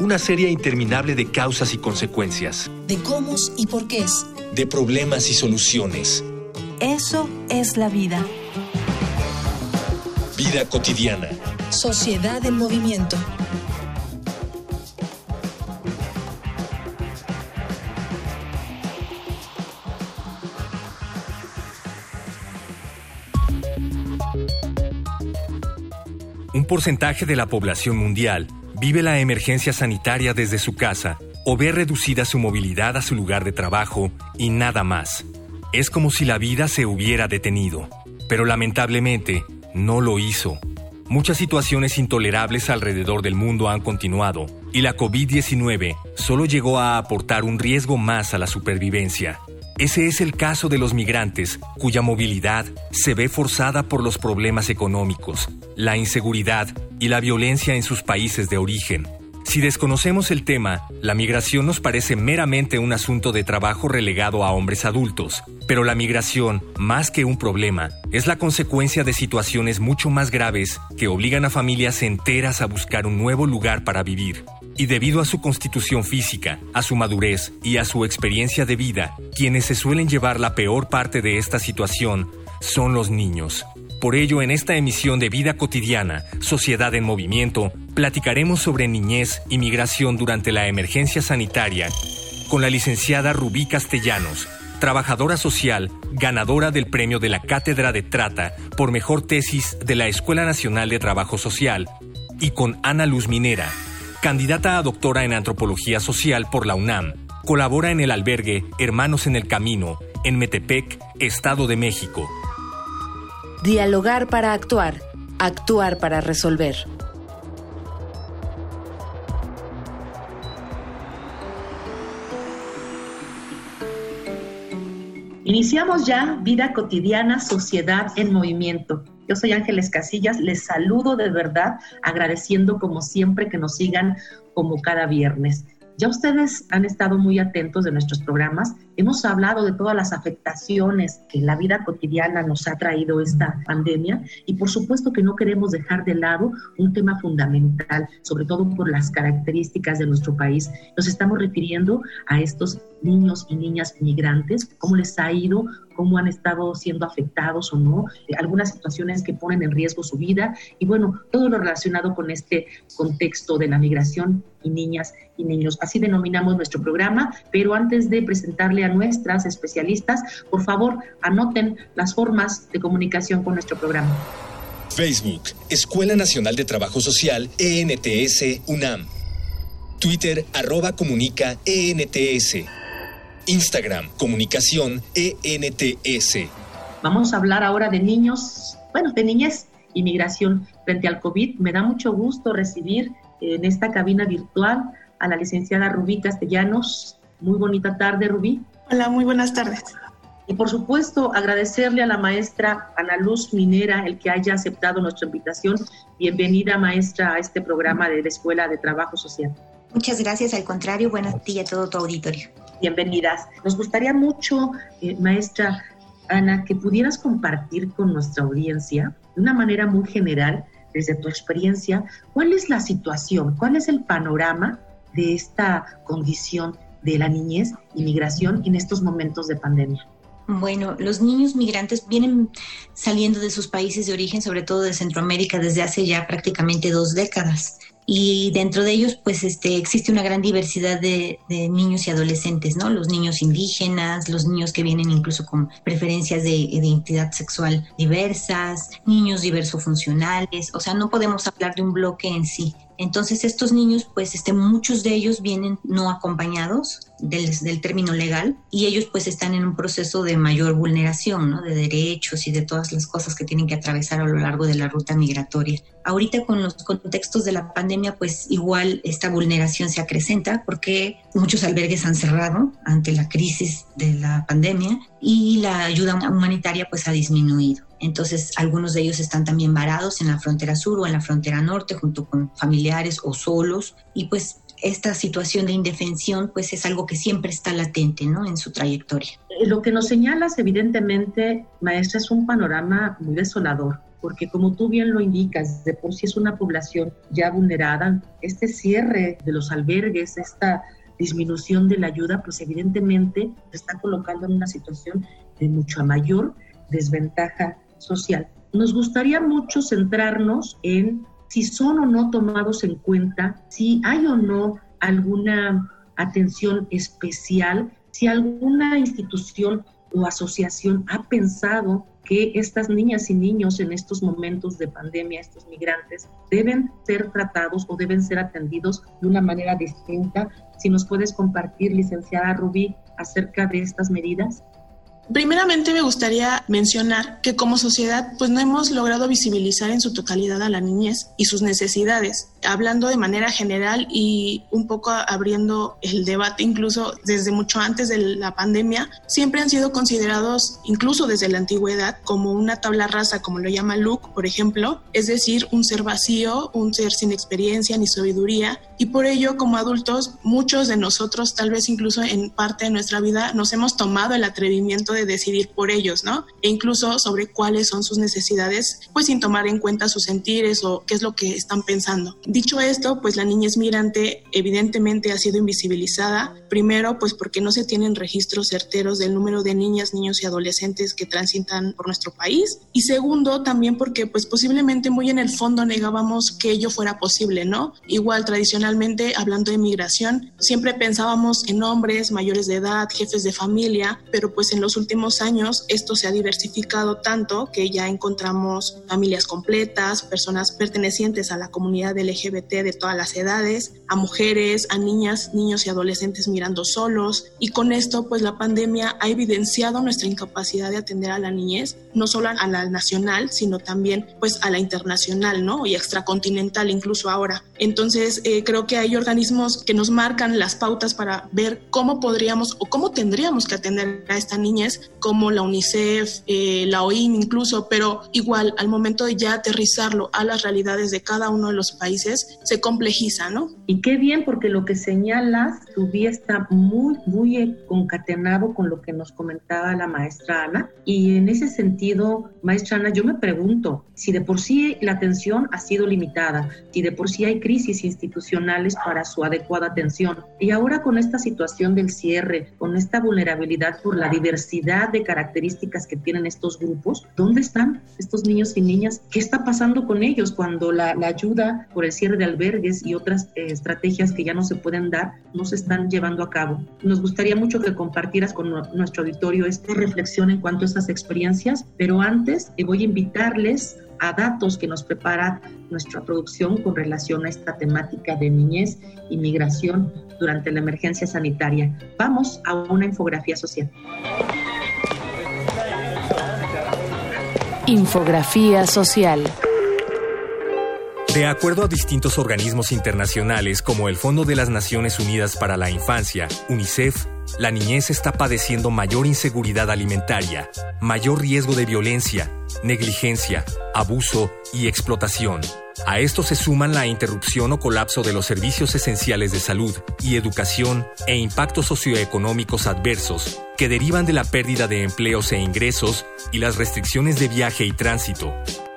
una serie interminable de causas y consecuencias. De cómo y por qué. De problemas y soluciones. Eso es la vida. Vida cotidiana. Sociedad en movimiento. Un porcentaje de la población mundial vive la emergencia sanitaria desde su casa o ve reducida su movilidad a su lugar de trabajo y nada más. Es como si la vida se hubiera detenido, pero lamentablemente no lo hizo. Muchas situaciones intolerables alrededor del mundo han continuado y la COVID-19 solo llegó a aportar un riesgo más a la supervivencia. Ese es el caso de los migrantes, cuya movilidad se ve forzada por los problemas económicos, la inseguridad y la violencia en sus países de origen. Si desconocemos el tema, la migración nos parece meramente un asunto de trabajo relegado a hombres adultos, pero la migración, más que un problema, es la consecuencia de situaciones mucho más graves que obligan a familias enteras a buscar un nuevo lugar para vivir y debido a su constitución física, a su madurez y a su experiencia de vida, quienes se suelen llevar la peor parte de esta situación son los niños. Por ello, en esta emisión de Vida Cotidiana, Sociedad en Movimiento, platicaremos sobre niñez y migración durante la emergencia sanitaria con la licenciada Rubí Castellanos, trabajadora social, ganadora del premio de la Cátedra de Trata por mejor tesis de la Escuela Nacional de Trabajo Social, y con Ana Luz Minera, candidata a doctora en Antropología Social por la UNAM. Colabora en el albergue Hermanos en el Camino, en Metepec, Estado de México. Dialogar para actuar, actuar para resolver. Iniciamos ya Vida Cotidiana, Sociedad en Movimiento. Yo soy Ángeles Casillas, les saludo de verdad, agradeciendo como siempre que nos sigan como cada viernes. Ya ustedes han estado muy atentos de nuestros programas. Hemos hablado de todas las afectaciones que la vida cotidiana nos ha traído esta pandemia y por supuesto que no queremos dejar de lado un tema fundamental, sobre todo por las características de nuestro país. Nos estamos refiriendo a estos niños y niñas migrantes, cómo les ha ido, cómo han estado siendo afectados o no, eh, algunas situaciones que ponen en riesgo su vida y bueno, todo lo relacionado con este contexto de la migración y niñas y niños. Así denominamos nuestro programa, pero antes de presentarle a nuestras especialistas, por favor, anoten las formas de comunicación con nuestro programa. Facebook, Escuela Nacional de Trabajo Social, ENTS, UNAM. Twitter, arroba comunica, ENTS. Instagram, comunicación ENTS. Vamos a hablar ahora de niños, bueno, de niñez y migración frente al COVID. Me da mucho gusto recibir en esta cabina virtual a la licenciada Rubí Castellanos. Muy bonita tarde, Rubí. Hola, muy buenas tardes. Y por supuesto, agradecerle a la maestra Ana Luz Minera el que haya aceptado nuestra invitación. Bienvenida, maestra, a este programa de la Escuela de Trabajo Social. Muchas gracias, al contrario, buenas días a todo tu auditorio bienvenidas. Nos gustaría mucho, eh, maestra Ana, que pudieras compartir con nuestra audiencia de una manera muy general, desde tu experiencia, cuál es la situación, cuál es el panorama de esta condición de la niñez y migración en estos momentos de pandemia. Bueno, los niños migrantes vienen saliendo de sus países de origen, sobre todo de Centroamérica, desde hace ya prácticamente dos décadas y dentro de ellos pues este existe una gran diversidad de, niños y adolescentes no los niños indígenas los niños que vienen incluso con preferencias de identidad sexual diversas niños diversos funcionales o sea no podemos hablar de un bloque en sí Entonces estos niños, pues este, muchos de ellos vienen no acompañados del, del, término legal y ellos pues están en un proceso de mayor vulneración, ¿no? De derechos y de todas las cosas que tienen que atravesar a lo largo de la ruta migratoria. Ahorita con los contextos de la pandemia, pues igual esta vulneración se acrecenta porque muchos albergues han cerrado ante la crisis de la pandemia y la ayuda humanitaria pues ha disminuido. Entonces, algunos de ellos están también varados en la frontera sur o en la frontera norte junto con familiares o solos y pues esta situación de indefensión pues es algo que siempre está latente ¿no? en su trayectoria. Eh, lo que nos señalas evidentemente, maestra, es un panorama muy desolador porque como tú bien lo indicas, de por sí es una población ya vulnerada, este cierre de los albergues, esta disminución de la ayuda, pues evidentemente se está colocando en una situación de mucha mayor desventaja social. Nos gustaría mucho centrarnos en si son o no tomados en cuenta, si hay o no alguna atención especial, si alguna institución o asociación ha pensado que estas niñas y niños en estos momentos de pandemia, estos migrantes, deben ser tratados o deben ser atendidos de una manera distinta. Si nos puedes compartir, licenciada Rubí, acerca de estas medidas. Primeramente me gustaría mencionar que como sociedad pues no hemos logrado visibilizar en su totalidad a la niñez y sus necesidades, hablando de manera general y un poco abriendo el debate incluso desde mucho antes de la pandemia, siempre han sido considerados incluso desde la antigüedad como una tabla rasa como lo llama Luke, por ejemplo, es decir, un ser vacío, un ser sin experiencia ni sabiduría y por ello como adultos muchos de nosotros tal vez incluso en parte de nuestra vida nos hemos tomado el atrevimiento de decidir por ellos, ¿no? E incluso sobre cuáles son sus necesidades, pues sin tomar en cuenta sus sentires o qué es lo que están pensando. Dicho esto, pues la niñez migrante evidentemente ha sido invisibilizada, primero pues porque no se tienen registros certeros del número de niñas, niños y adolescentes que transitan por nuestro país, y segundo también porque pues posiblemente muy en el fondo negábamos que ello fuera posible, ¿no? Igual tradicionalmente hablando de migración, siempre pensábamos en hombres mayores de edad, jefes de familia, pero pues en los últimos años esto se ha diversificado tanto que ya encontramos familias completas, personas pertenecientes a la comunidad LGBT de todas las edades, a mujeres, a niñas, niños y adolescentes mirando solos y con esto pues la pandemia ha evidenciado nuestra incapacidad de atender a la niñez, no solo a la nacional, sino también pues a la internacional, ¿no? Y extracontinental incluso ahora. Entonces eh, creo que hay organismos que nos marcan las pautas para ver cómo podríamos o cómo tendríamos que atender a esta niñez como la UNICEF, eh, la OIM incluso, pero igual al momento de ya aterrizarlo a las realidades de cada uno de los países, se complejiza, ¿no? Y qué bien, porque lo que señalas, tu vida está muy, muy concatenado con lo que nos comentaba la maestra Ana. Y en ese sentido, maestra Ana, yo me pregunto, si de por sí la atención ha sido limitada, si de por sí hay crisis institucionales para su adecuada atención, y ahora con esta situación del cierre, con esta vulnerabilidad por la diversidad de características que tienen estos grupos, ¿dónde están estos niños y niñas? ¿Qué está pasando con ellos cuando la, ayuda por el cierre de albergues y otras eh, estrategias que ya no se pueden dar no se están llevando a cabo? Nos gustaría mucho que compartieras con nuestro auditorio esta reflexión en cuanto a estas experiencias, pero antes eh, voy a invitarles a datos que nos prepara nuestra producción con relación a esta temática de niñez y migración durante la emergencia sanitaria. Vamos a una infografía social. Infografía social. De acuerdo a distintos organismos internacionales como el Fondo de las Naciones Unidas para la Infancia, UNICEF, la niñez está padeciendo mayor inseguridad alimentaria, mayor riesgo de violencia, negligencia, abuso y explotación. A esto se suman la interrupción o colapso de los servicios esenciales de salud y educación e impactos socioeconómicos adversos que derivan de la pérdida de empleos e ingresos y las restricciones de viaje y tránsito.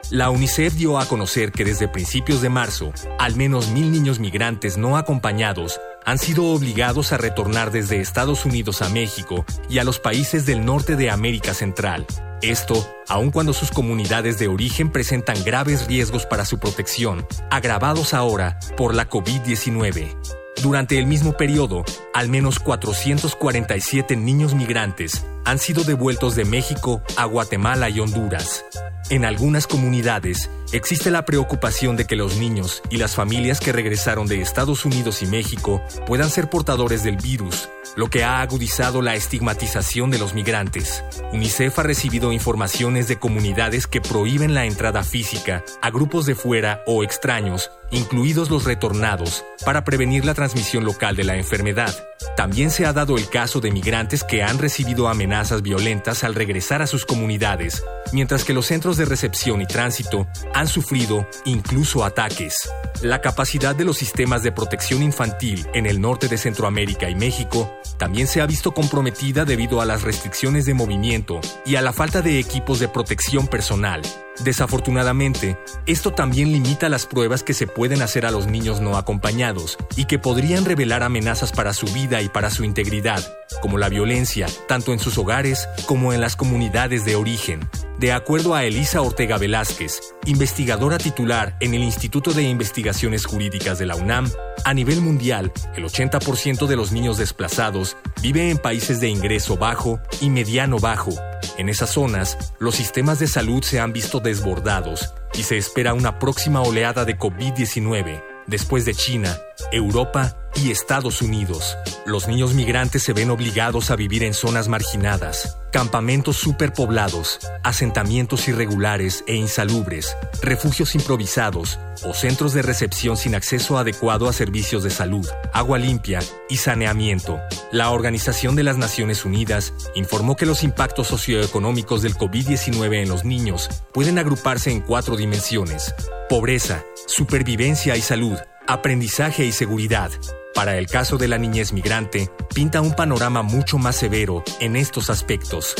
La UNICEF dio a conocer que desde principios de marzo, al menos mil niños migrantes no acompañados han sido obligados a retornar desde Estados Unidos a México y a los países del norte de América Central. Esto, aun cuando sus comunidades de origen presentan graves riesgos para su protección, agravados ahora por la COVID-19. Durante el mismo periodo, al menos 447 niños migrantes han sido devueltos de México a Guatemala y Honduras. En algunas comunidades existe la preocupación de que los niños y las familias que regresaron de Estados Unidos y México puedan ser portadores del virus, lo que ha agudizado la estigmatización de los migrantes. UNICEF ha recibido informaciones de comunidades que prohíben la entrada física a grupos de fuera o extraños, incluidos los retornados, para prevenir la transmisión local de la enfermedad. También se ha dado el caso de migrantes que han recibido amenazas violentas al regresar a sus comunidades, mientras que los centros de recepción y tránsito han sufrido incluso ataques. La capacidad de los sistemas de protección infantil en el norte de Centroamérica y México también se ha visto comprometida debido a las restricciones de movimiento y a la falta de equipos de protección personal. Desafortunadamente, esto también limita las pruebas que se pueden hacer a los niños no acompañados y que podrían revelar amenazas para su vida y para su integridad, como la violencia, tanto en sus hogares como en las comunidades de origen. De acuerdo a Elisa Ortega Velázquez, investigadora titular en el Instituto de Investigaciones Jurídicas de la UNAM, a nivel mundial, el 80% de los niños desplazados vive en países de ingreso bajo y mediano bajo. En esas zonas, los sistemas de salud se han visto desbordados y se espera una próxima oleada de COVID-19 después de China, Europa y Estados Unidos. Los niños migrantes se ven obligados a vivir en zonas marginadas, campamentos superpoblados, asentamientos irregulares e insalubres, refugios improvisados o centros de recepción sin acceso adecuado a servicios de salud, agua limpia y saneamiento. La Organización de las Naciones Unidas informó que los impactos socioeconómicos del COVID-19 en los niños pueden agruparse en cuatro dimensiones. Pobreza, supervivencia y salud, aprendizaje y seguridad. Para el caso de la niñez migrante, pinta un panorama mucho más severo en estos aspectos.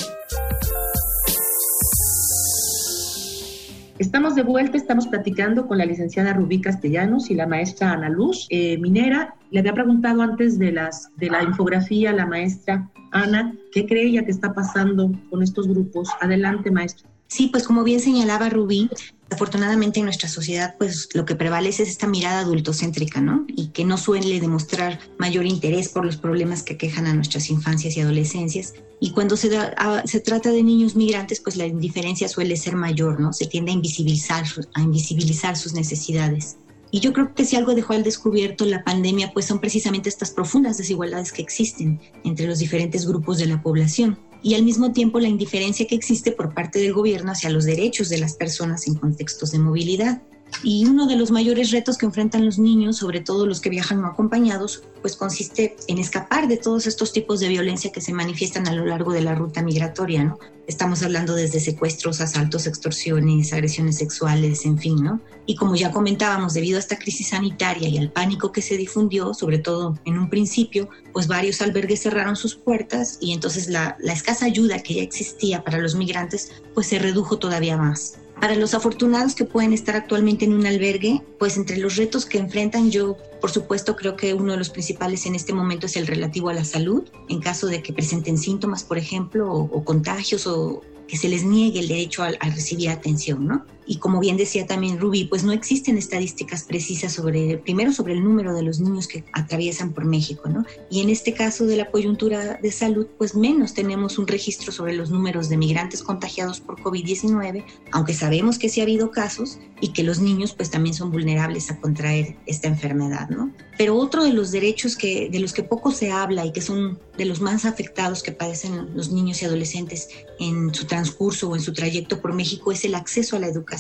Estamos de vuelta, estamos platicando con la licenciada Rubí Castellanos y la maestra Ana Luz eh, Minera. Le había preguntado antes de, las, de la infografía la maestra Ana, ¿qué cree ella que está pasando con estos grupos? Adelante, maestra. Sí, pues como bien señalaba Rubí, Afortunadamente en nuestra sociedad, pues lo que prevalece es esta mirada adultocéntrica, ¿no? Y que no suele demostrar mayor interés por los problemas que quejan a nuestras infancias y adolescencias. Y cuando se, se trata de niños migrantes, pues la indiferencia suele ser mayor, ¿no? Se tiende a invisibilizar, a invisibilizar sus necesidades. Y yo creo que si algo dejó al descubierto la pandemia, pues son precisamente estas profundas desigualdades que existen entre los diferentes grupos de la población y al mismo tiempo la indiferencia que existe por parte del gobierno hacia los derechos de las personas en contextos de movilidad. Y uno de los mayores retos que enfrentan los niños, sobre todo los que viajan no acompañados, pues consiste en escapar de todos estos tipos de violencia que se manifiestan a lo largo de la ruta migratoria, ¿no? Estamos hablando desde secuestros, asaltos, extorsiones, agresiones sexuales, en fin, ¿no? Y como ya comentábamos, debido a esta crisis sanitaria y al pánico que se difundió, sobre todo en un principio, pues varios albergues cerraron sus puertas y entonces la, la escasa ayuda que ya existía para los migrantes, pues se redujo todavía más. Para los afortunados que pueden estar actualmente en un albergue, pues entre los retos que enfrentan yo, por supuesto, creo que uno de los principales en este momento es el relativo a la salud, en caso de que presenten síntomas, por ejemplo, o, contagios o que se les niegue el derecho a, recibir atención, ¿no? Y como bien decía también Rubí, pues no existen estadísticas precisas sobre, primero sobre el número de los niños que atraviesan por México, ¿no? Y en este caso de la coyuntura de salud, pues menos tenemos un registro sobre los números de migrantes contagiados por COVID-19, aunque sabemos que sí ha habido casos y que los niños pues también son vulnerables a contraer esta enfermedad, ¿no? Pero otro de los derechos que, de los que poco se habla y que son de los más afectados que padecen los niños y adolescentes en su transcurso o en su trayecto por México es el acceso a la educación,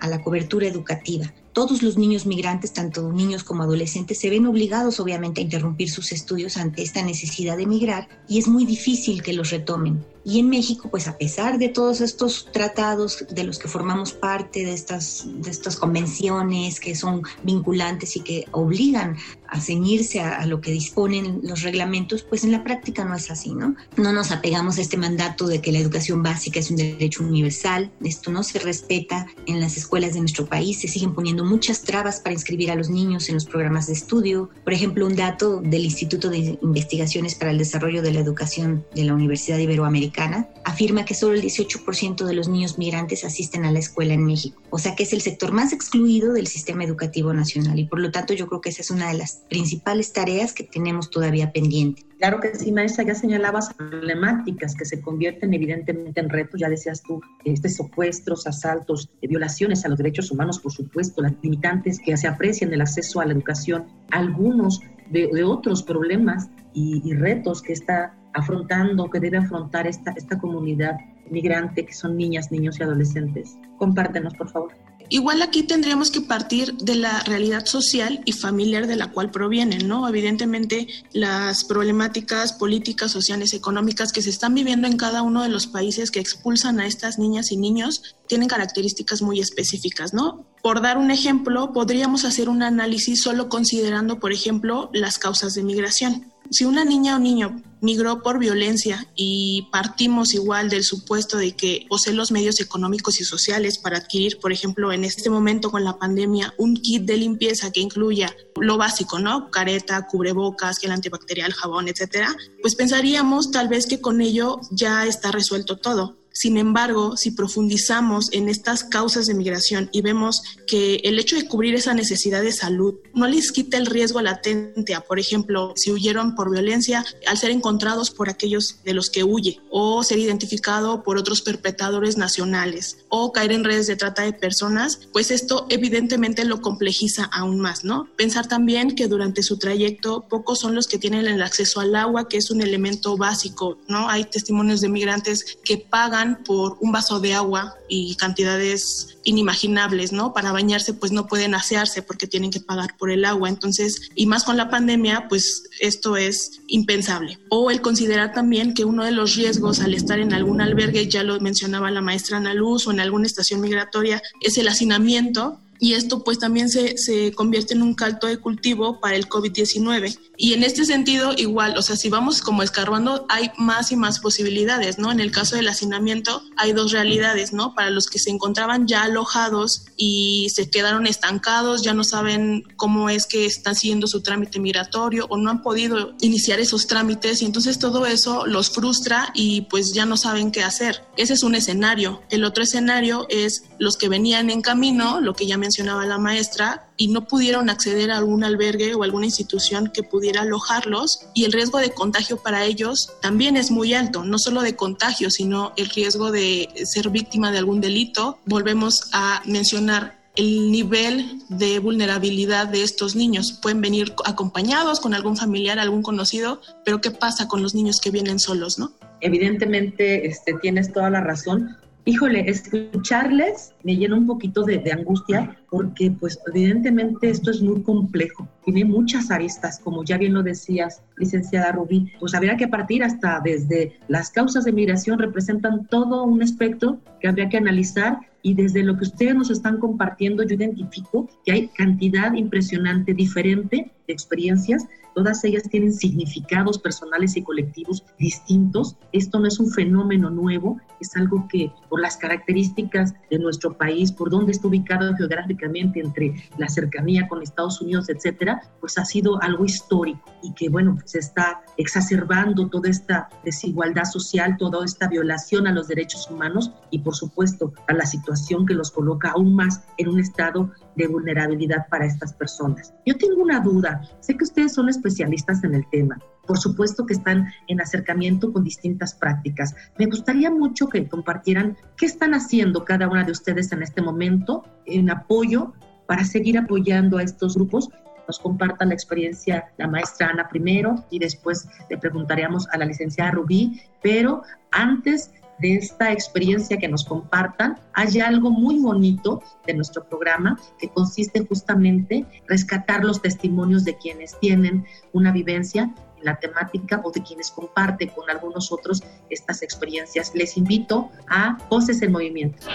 a la cobertura educativa. Todos los niños migrantes, tanto niños como adolescentes, se ven obligados obviamente a interrumpir sus estudios ante esta necesidad de emigrar y es muy difícil que los retomen. Y en México, pues a pesar de todos estos tratados de los que formamos parte, de estas, de estas convenciones que son vinculantes y que obligan a ceñirse a, a, lo que disponen los reglamentos, pues en la práctica no es así, ¿no? No nos apegamos a este mandato de que la educación básica es un derecho universal, esto no se respeta en las escuelas de nuestro país, se siguen poniendo muchas trabas para inscribir a los niños en los programas de estudio. Por ejemplo, un dato del Instituto de Investigaciones para el Desarrollo de la Educación de la Universidad Iberoamericana afirma que solo el 18% de los niños migrantes asisten a la escuela en México. O sea que es el sector más excluido del sistema educativo nacional y por lo tanto yo creo que esa es una de las principales tareas que tenemos todavía pendientes. Claro que sí, maestra, ya señalabas problemáticas que se convierten evidentemente en retos, ya decías tú, este secuestros, asaltos, violaciones a los derechos humanos, por supuesto, las limitantes que se aprecian el acceso a la educación, algunos de, otros problemas y, retos que está afrontando, que debe afrontar esta, esta comunidad migrante, que son niñas, niños y adolescentes. Compártenos, por favor. Igual aquí tendríamos que partir de la realidad social y familiar de la cual provienen, ¿no? Evidentemente, las problemáticas políticas, sociales, económicas que se están viviendo en cada uno de los países que expulsan a estas niñas y niños tienen características muy específicas, ¿no? Por dar un ejemplo, podríamos hacer un análisis solo considerando, por ejemplo, las causas de migración. Si una niña o niño migró por violencia y partimos igual del supuesto de que posee los medios económicos y sociales para adquirir, por ejemplo, en este momento con la pandemia, un kit de limpieza que incluya lo básico, ¿no? Careta, cubrebocas, gel antibacterial, jabón, etcétera, pues pensaríamos tal vez que con ello ya está resuelto todo. Sin embargo, si profundizamos en estas causas de migración y vemos que el hecho de cubrir esa necesidad de salud no les quita el riesgo latente a, por ejemplo, si huyeron por violencia, al ser encontrados por aquellos de los que huye, o ser identificado por otros perpetradores nacionales, o caer en redes de trata de personas, pues esto evidentemente lo complejiza aún más, ¿no? Pensar también que durante su trayecto pocos son los que tienen el acceso al agua, que es un elemento básico, ¿no? Hay testimonios de migrantes que pagan por un vaso de agua y cantidades inimaginables, ¿no? Para bañarse pues no pueden asearse porque tienen que pagar por el agua. Entonces, y más con la pandemia, pues esto es impensable. O el considerar también que uno de los riesgos al estar en algún albergue, ya lo mencionaba la maestra Ana Luz, o en alguna estación migratoria, es el hacinamiento y esto pues también se, se, convierte en un caldo de cultivo para el COVID-19. Y en este sentido, igual, o sea, si vamos como escarbando, hay más y más posibilidades, ¿no? En el caso del hacinamiento hay dos realidades, ¿no? Para los que se encontraban ya alojados y se quedaron estancados, ya no saben cómo es que están siguiendo su trámite migratorio o no han podido iniciar esos trámites y entonces todo eso los frustra y pues ya no saben qué hacer. Ese es un escenario. El otro escenario es los que venían en camino, lo que ya mencionaba la maestra, y no pudieron acceder a algún albergue o alguna institución que pudiera alojarlos y el riesgo de contagio para ellos también es muy alto, no solo de contagio, sino el riesgo de ser víctima de algún delito. Volvemos a mencionar el nivel de vulnerabilidad de estos niños. Pueden venir acompañados con algún familiar, algún conocido, pero ¿qué pasa con los niños que vienen solos, no? Evidentemente, este, tienes toda la razón híjole, escucharles me llena un poquito de, angustia porque pues evidentemente esto es muy complejo, tiene muchas aristas, como ya bien lo decías, licenciada Rubí, pues habría que partir hasta desde las causas de migración representan todo un espectro que habría que analizar. Y desde lo que ustedes nos están compartiendo yo identifico que hay cantidad impresionante, diferente de experiencias. Todas ellas tienen significados personales y colectivos distintos. Esto no es un fenómeno nuevo, es algo que por las características de nuestro país, por dónde está ubicado geográficamente entre la cercanía con Estados Unidos, etcétera, pues ha sido algo histórico y que bueno, se está exacerbando toda esta desigualdad social, toda esta violación a los derechos humanos y por supuesto a la situación que los coloca aún más en un estado de vulnerabilidad para estas personas. Yo tengo una duda, sé que ustedes son especialistas en el tema, por supuesto que están en acercamiento con distintas prácticas. Me gustaría mucho que compartieran qué están haciendo cada una de ustedes en este momento en apoyo para seguir apoyando a estos grupos nos comparta la experiencia la maestra Ana primero y después le preguntaríamos a la licenciada Rubí, pero antes de esta experiencia que nos compartan, hay algo muy bonito de nuestro programa que consiste justamente en rescatar los testimonios de quienes tienen una vivencia en la temática o de quienes comparten con algunos otros estas experiencias. Les invito a Voces en Movimiento.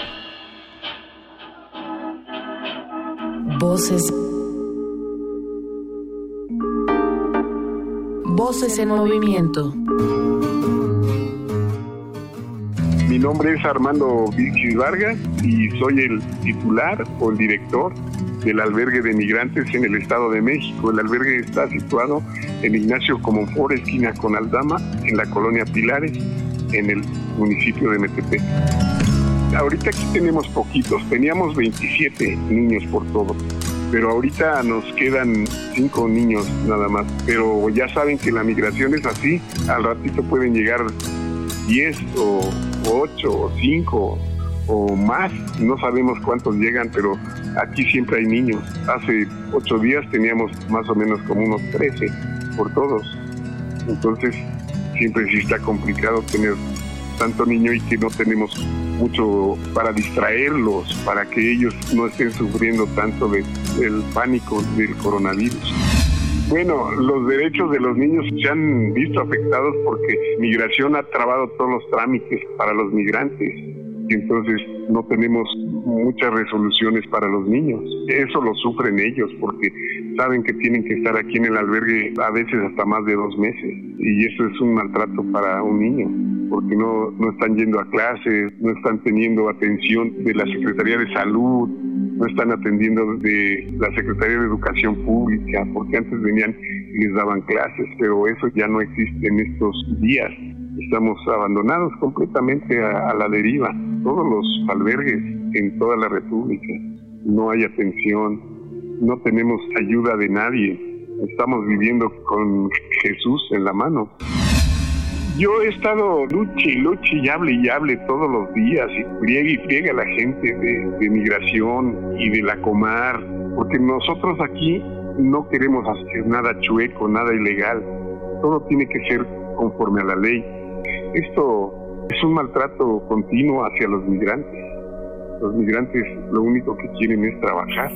Voces. Voces en movimiento. Mi nombre es Armando Vilchis Vargas y soy el titular o el director del albergue de migrantes en el Estado de México. El albergue está situado en Ignacio Comonfort, esquina con Aldama, en la colonia Pilares, en el municipio de Metepec. Ahorita aquí tenemos poquitos, teníamos 27 niños por todo. pero ahorita nos quedan cinco niños nada más. Pero ya saben que la migración es así, al ratito pueden llegar 10 o 8 o 5 o más, no sabemos cuántos llegan, pero aquí siempre hay niños. Hace ocho días teníamos más o menos como unos 13 por todos. Entonces, siempre sí está complicado tener tanto niño y que no tenemos mucho para distraerlos, para que ellos no estén sufriendo tanto del pánico del coronavirus. Bueno, los derechos de los niños se han visto afectados porque migración ha trabado todos los trámites para los migrantes entonces no tenemos muchas resoluciones para los niños. Eso lo sufren ellos porque saben que tienen que estar aquí en el albergue a veces hasta más de dos meses y eso es un maltrato para un niño porque no, no están yendo a clases, no están teniendo atención de la Secretaría de Salud, no están atendiendo de la Secretaría de Educación Pública, porque antes venían y les daban clases, pero eso ya no existe en estos días. Estamos abandonados completamente a la deriva, todos los albergues en toda la República. No hay atención, no tenemos ayuda de nadie, estamos viviendo con Jesús en la mano. Yo he estado luche y luche y hable y hable todos los días y friegue y friegue a la gente de, de migración y de la comar, porque nosotros aquí no queremos hacer nada chueco, nada ilegal. Todo tiene que ser conforme a la ley. Esto es un maltrato continuo hacia los migrantes. Los migrantes lo único que quieren es trabajar.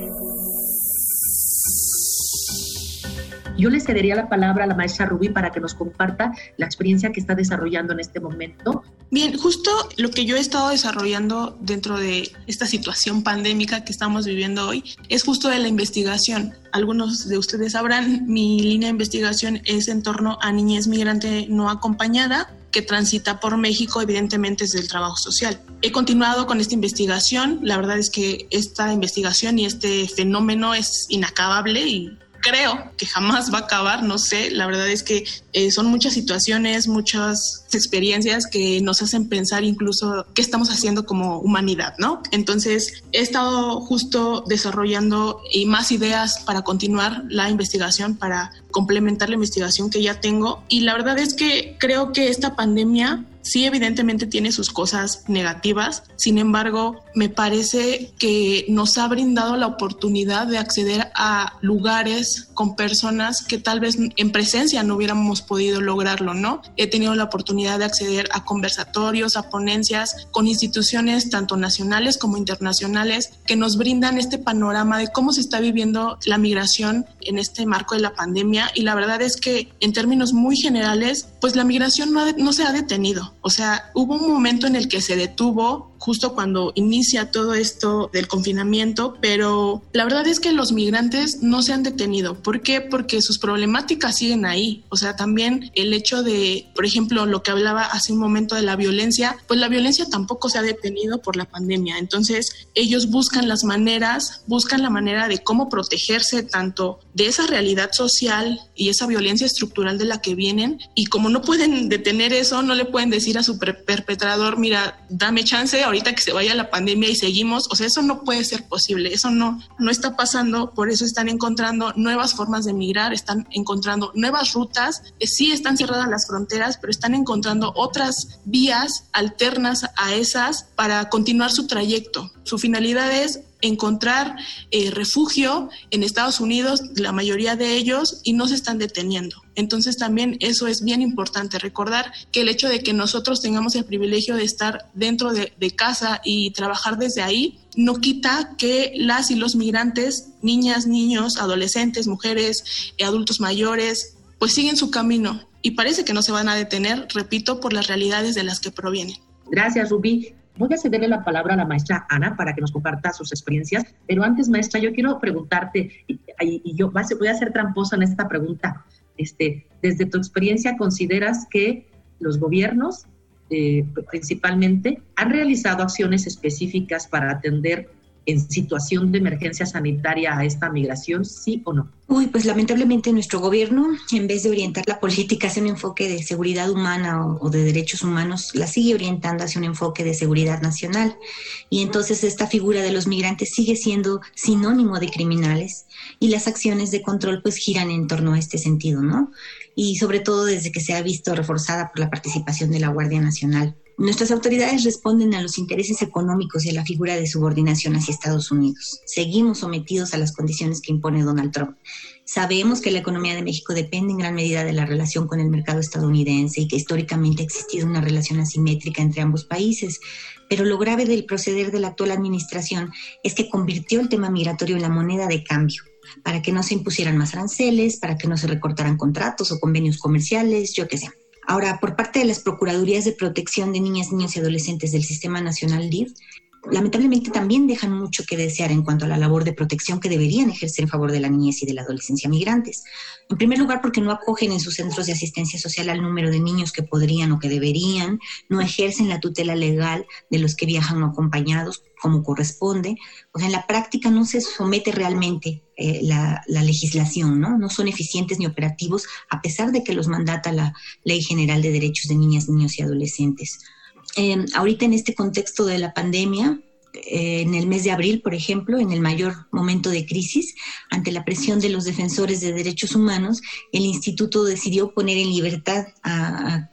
Yo le cedería la palabra a la maestra Rubí para que nos comparta la experiencia que está desarrollando en este momento. Bien, justo lo que yo he estado desarrollando dentro de esta situación pandémica que estamos viviendo hoy es justo de la investigación. Algunos de ustedes sabrán, mi línea de investigación es en torno a niñez migrante no acompañada que transita por México, evidentemente desde el trabajo social. He continuado con esta investigación, la verdad es que esta investigación y este fenómeno es inacabable y creo que jamás va a acabar, no sé, la verdad es que eh, son muchas situaciones, muchas experiencias que nos hacen pensar incluso qué estamos haciendo como humanidad, ¿no? Entonces, he estado justo desarrollando y más ideas para continuar la investigación, para complementar la investigación que ya tengo y la verdad es que creo que esta pandemia sí evidentemente tiene sus cosas negativas, sin embargo, me parece que nos ha brindado la oportunidad de acceder a lugares con personas que tal vez en presencia no hubiéramos podido lograrlo, ¿no? He tenido la oportunidad de acceder a conversatorios, a ponencias con instituciones tanto nacionales como internacionales que nos brindan este panorama de cómo se está viviendo la migración en este marco de la pandemia y la verdad es que en términos muy generales, pues la migración no, no se ha detenido. O sea, hubo un momento en el que se detuvo justo cuando inicia todo esto del confinamiento, pero la verdad es que los migrantes no se han detenido. ¿Por qué? Porque sus problemáticas siguen ahí. O sea, también el hecho de, por ejemplo, lo que hablaba hace un momento de la violencia, pues la violencia tampoco se ha detenido por la pandemia. Entonces, ellos buscan las maneras, buscan la manera de cómo protegerse tanto de esa realidad social y esa violencia estructural de la que vienen. Y como no pueden detener eso, no le pueden decir a su perpetrador, mira, dame chance, ahorita que se vaya la pandemia y seguimos, o sea, eso no puede ser posible, eso no, no está pasando, por eso están encontrando nuevas formas de migrar, están encontrando nuevas rutas, eh, sí están cerradas las fronteras, pero están encontrando otras vías alternas a esas para continuar su trayecto. Su finalidad es encontrar eh, refugio en Estados Unidos, la mayoría de ellos, y no se están deteniendo. Entonces también eso es bien importante, recordar que el hecho de que nosotros tengamos el privilegio de estar dentro de, casa y trabajar desde ahí, no quita que las y los migrantes, niñas, niños, adolescentes, mujeres, eh, adultos mayores, pues siguen su camino y parece que no se van a detener, repito, por las realidades de las que provienen. Gracias, Rubí. Voy a cederle la palabra a la maestra Ana para que nos comparta sus experiencias, pero antes, maestra, yo quiero preguntarte, y, yo voy a ser tramposa en esta pregunta, este, desde tu experiencia, ¿consideras que los gobiernos, eh, principalmente, han realizado acciones específicas para atender en situación de emergencia sanitaria a esta migración, sí o no? Uy, pues lamentablemente nuestro gobierno, en vez de orientar la política hacia un enfoque de seguridad humana o, de derechos humanos, la sigue orientando hacia un enfoque de seguridad nacional. Y entonces esta figura de los migrantes sigue siendo sinónimo de criminales y las acciones de control pues giran en torno a este sentido, ¿no? Y sobre todo desde que se ha visto reforzada por la participación de la Guardia Nacional. Nuestras autoridades responden a los intereses económicos y a la figura de subordinación hacia Estados Unidos. Seguimos sometidos a las condiciones que impone Donald Trump. Sabemos que la economía de México depende en gran medida de la relación con el mercado estadounidense y que históricamente ha existido una relación asimétrica entre ambos países, pero lo grave del proceder de la actual administración es que convirtió el tema migratorio en la moneda de cambio para que no se impusieran más aranceles, para que no se recortaran contratos o convenios comerciales, yo qué sé. Ahora, por parte de las Procuradurías de Protección de Niñas, Niños y Adolescentes del Sistema Nacional DIF, lamentablemente también dejan mucho que desear en cuanto a la labor de protección que deberían ejercer en favor de la niñez y de la adolescencia migrantes. En primer lugar, porque no acogen en sus centros de asistencia social al número de niños que podrían o que deberían, no ejercen la tutela legal de los que viajan no acompañados como corresponde. O sea, en la práctica no se somete realmente eh, la, legislación, ¿no? No son eficientes ni operativos, a pesar de que los mandata la Ley General de Derechos de Niñas, Niños y Adolescentes. Em, ahorita en este contexto de la pandemia, eh, en el mes de abril, por ejemplo, en el mayor momento de crisis, ante la presión de los defensores de derechos humanos, el instituto decidió poner en libertad a,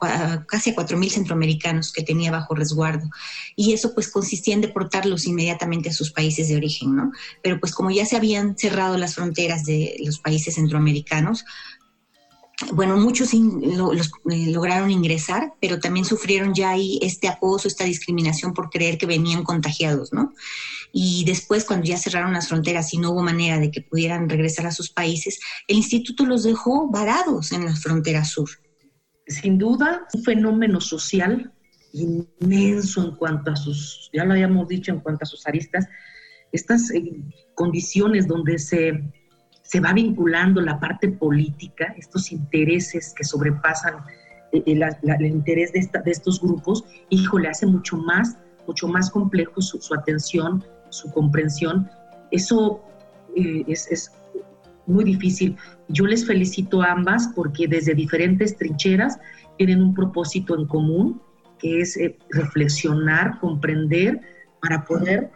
casi a 4.000 centroamericanos que tenía bajo resguardo. Y eso pues consistía en deportarlos inmediatamente a sus países de origen, ¿no? Pero pues como ya se habían cerrado las fronteras de los países centroamericanos, bueno, muchos los, eh, lograron ingresar, pero también sufrieron ya ahí este acoso, esta discriminación por creer que venían contagiados, ¿no? Y después, cuando ya cerraron las fronteras y no hubo manera de que pudieran regresar a sus países, el instituto los dejó varados en la frontera sur. Sin duda, un fenómeno social inmenso en cuanto a sus, ya lo habíamos dicho, en cuanto a sus aristas, estas eh, condiciones donde se se va vinculando la parte política, estos intereses que sobrepasan eh, eh, el, interés de, estos grupos, le hace mucho más, mucho más complejo su, atención, su comprensión. Eso eh, es, muy difícil. Yo les felicito a ambas porque desde diferentes trincheras tienen un propósito en común, que es reflexionar, comprender, para poder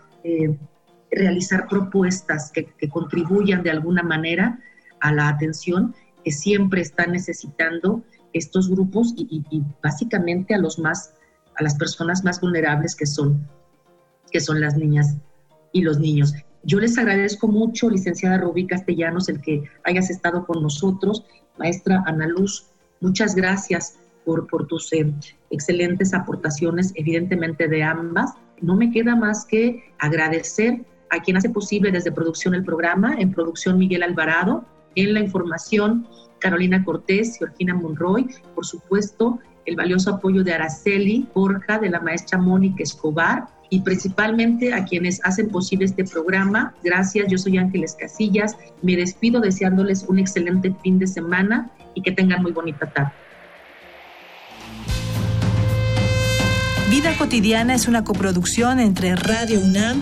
realizar propuestas que, contribuyan de alguna manera a la atención que siempre están necesitando estos grupos y, básicamente a los más a las personas más vulnerables que son que son las niñas y los niños. Yo les agradezco mucho, licenciada Rubí Castellanos, el que hayas estado con nosotros, maestra Ana Luz, muchas gracias por, por tus eh, excelentes aportaciones, evidentemente de ambas. No me queda más que agradecer a quien hace posible desde producción el programa, en producción Miguel Alvarado, en la información Carolina Cortés, Georgina Monroy, por supuesto el valioso apoyo de Araceli Borja, de la maestra Mónica Escobar, y principalmente a quienes hacen posible este programa. Gracias, yo soy Ángeles Casillas. Me despido deseándoles un excelente fin de semana y que tengan muy bonita tarde. Vida cotidiana es una coproducción entre Radio UNAM